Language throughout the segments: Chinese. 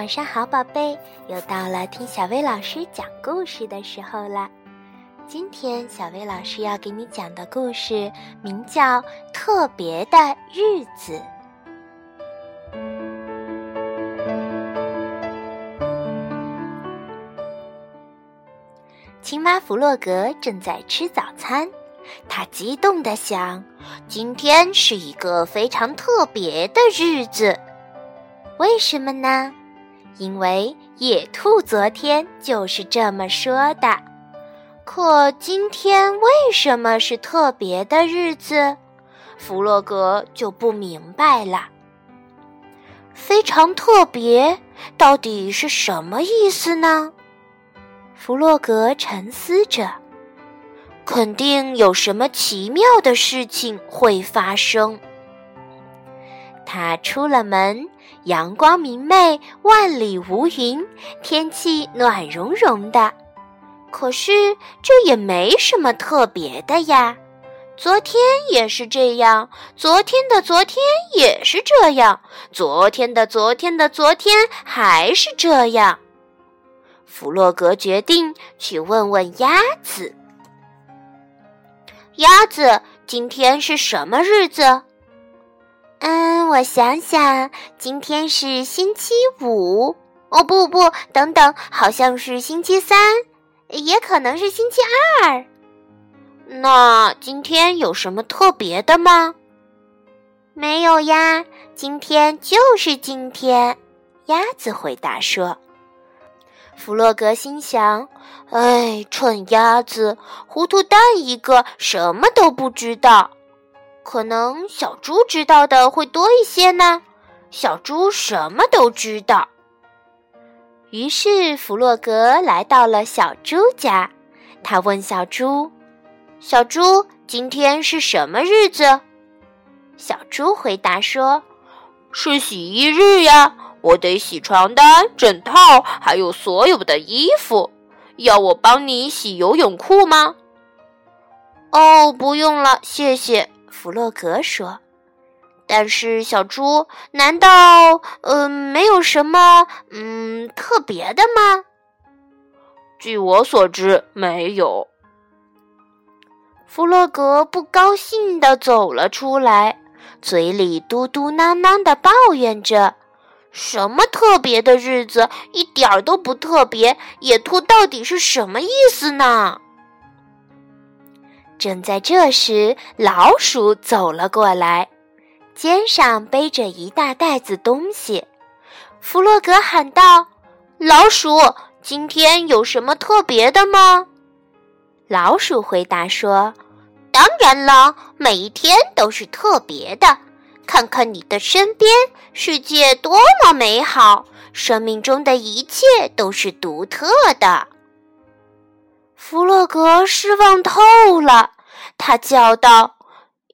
晚上好，宝贝！又到了听小薇老师讲故事的时候了。今天小薇老师要给你讲的故事名叫《特别的日子》。青蛙弗洛格正在吃早餐，他激动地想：“今天是一个非常特别的日子。为什么呢？因为野兔昨天就是这么说的。可今天为什么是特别的日子？弗洛格就不明白了。非常特别，到底是什么意思呢？”弗洛格沉思着，肯定有什么奇妙的事情会发生。他出了门，阳光明媚，万里无云，天气暖融融的。可是这也没什么特别的呀，昨天也是这样，昨天的昨天也是这样，昨天的昨天的昨天还是这样。弗洛格决定去问问鸭子：“鸭子，今天是什么日子？”“嗯，我想想，今天是星期五。哦，不不，等等，好像是星期三，也可能是星期二。那今天有什么特别的吗？”“没有呀，今天就是今天。”鸭子回答说。弗洛格心想：“哎，蠢鸭子，糊涂蛋一个，什么都不知道。可能小猪知道的会多一些呢。小猪什么都知道。”于是弗洛格来到了小猪家，他问小猪：“小猪，今天是什么日子？”小猪回答说：“是洗衣日呀。”我得洗床单、枕套，还有所有的衣服。要我帮你洗游泳裤吗？哦，不用了，谢谢。弗洛格说。但是小猪，难道嗯没有什么嗯特别的吗？据我所知，没有。弗洛格不高兴地走了出来，嘴里嘟嘟囔囔地抱怨着。什么特别的日子，一点儿都不特别。野兔到底是什么意思呢？正在这时，老鼠走了过来，肩上背着一大袋子东西。弗洛格喊道：“老鼠，今天有什么特别的吗？”老鼠回答说：“当然了，每一天都是特别的。”看看你的身边，世界多么美好！生命中的一切都是独特的。弗洛格失望透了，他叫道：“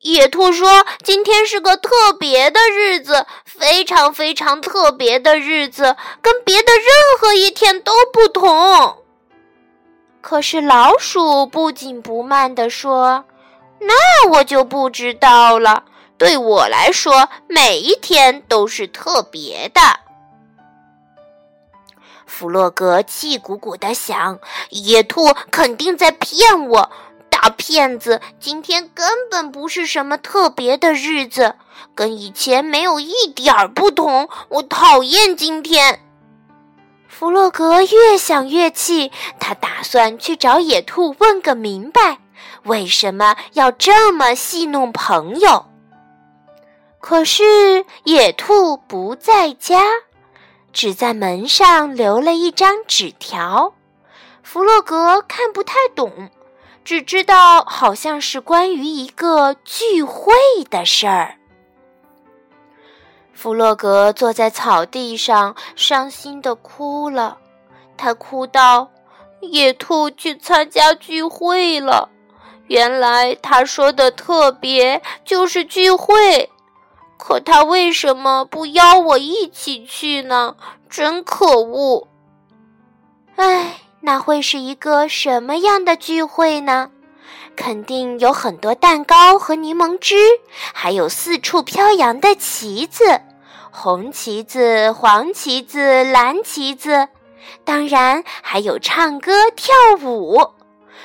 野兔说，今天是个特别的日子，非常非常特别的日子，跟别的任何一天都不同。”可是老鼠不紧不慢地说：“那我就不知道了。”对我来说，每一天都是特别的。弗洛格气鼓鼓的想：野兔肯定在骗我，大骗子！今天根本不是什么特别的日子，跟以前没有一点儿不同。我讨厌今天。弗洛格越想越气，他打算去找野兔问个明白，为什么要这么戏弄朋友。可是野兔不在家，只在门上留了一张纸条。弗洛格看不太懂，只知道好像是关于一个聚会的事儿。弗洛格坐在草地上，伤心的哭了。他哭道：“野兔去参加聚会了。原来他说的特别就是聚会。”可他为什么不邀我一起去呢？真可恶！唉，那会是一个什么样的聚会呢？肯定有很多蛋糕和柠檬汁，还有四处飘扬的旗子，红旗子、黄旗子、蓝旗子，当然还有唱歌跳舞。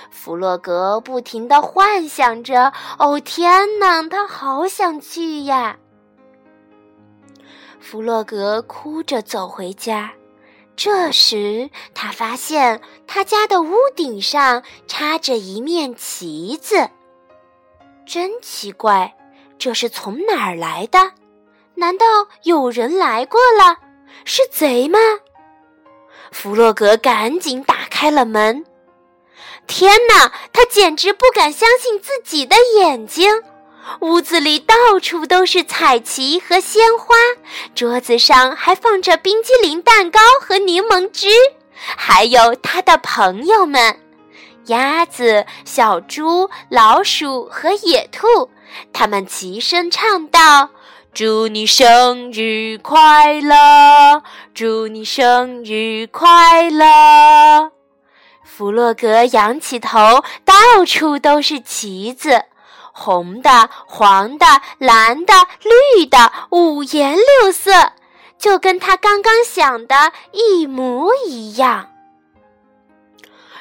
弗洛格不停地幻想着：“哦，天哪，他好想去呀！”弗洛格哭着走回家。这时，他发现他家的屋顶上插着一面旗子。真奇怪，这是从哪儿来的？难道有人来过了？是贼吗？弗洛格赶紧打开了门。天哪，他简直不敢相信自己的眼睛！屋子里到处都是彩旗和鲜花，桌子上还放着冰激凌蛋糕和柠檬汁，还有他的朋友们：鸭子、小猪、老鼠和野兔。他们齐声唱道：“祝你生日快乐！祝你生日快乐！”弗洛格仰起头，到处都是旗子。红的、黄的、蓝的、绿的，五颜六色，就跟他刚刚想的一模一样。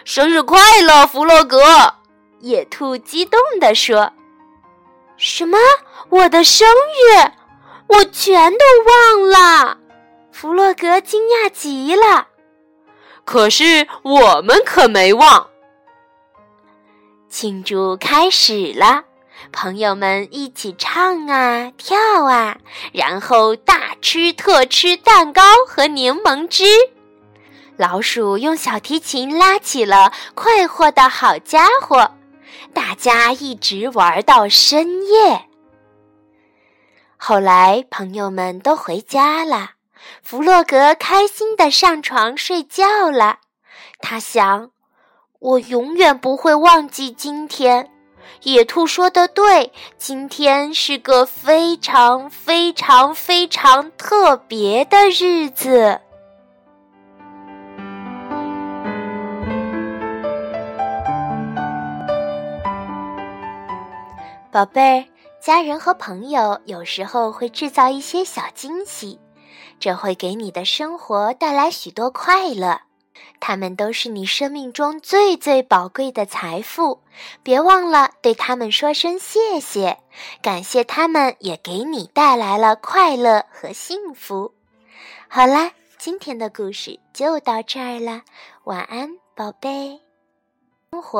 生日快乐，弗洛格！野兔激动地说：“什么？我的生日？我全都忘了！”弗洛格惊讶极了。可是我们可没忘。庆祝开始了。朋友们一起唱啊跳啊，然后大吃特吃蛋糕和柠檬汁。老鼠用小提琴拉起了快活的好家伙，大家一直玩到深夜。后来朋友们都回家了，弗洛格开心的上床睡觉了。他想：我永远不会忘记今天。野兔说的对，今天是个非常非常非常特别的日子。宝贝儿，家人和朋友有时候会制造一些小惊喜，这会给你的生活带来许多快乐。他们都是你生命中最最宝贵的财富，别忘了对他们说声谢谢，感谢他们也给你带来了快乐和幸福。好啦，今天的故事就到这儿了，晚安，宝贝。生活。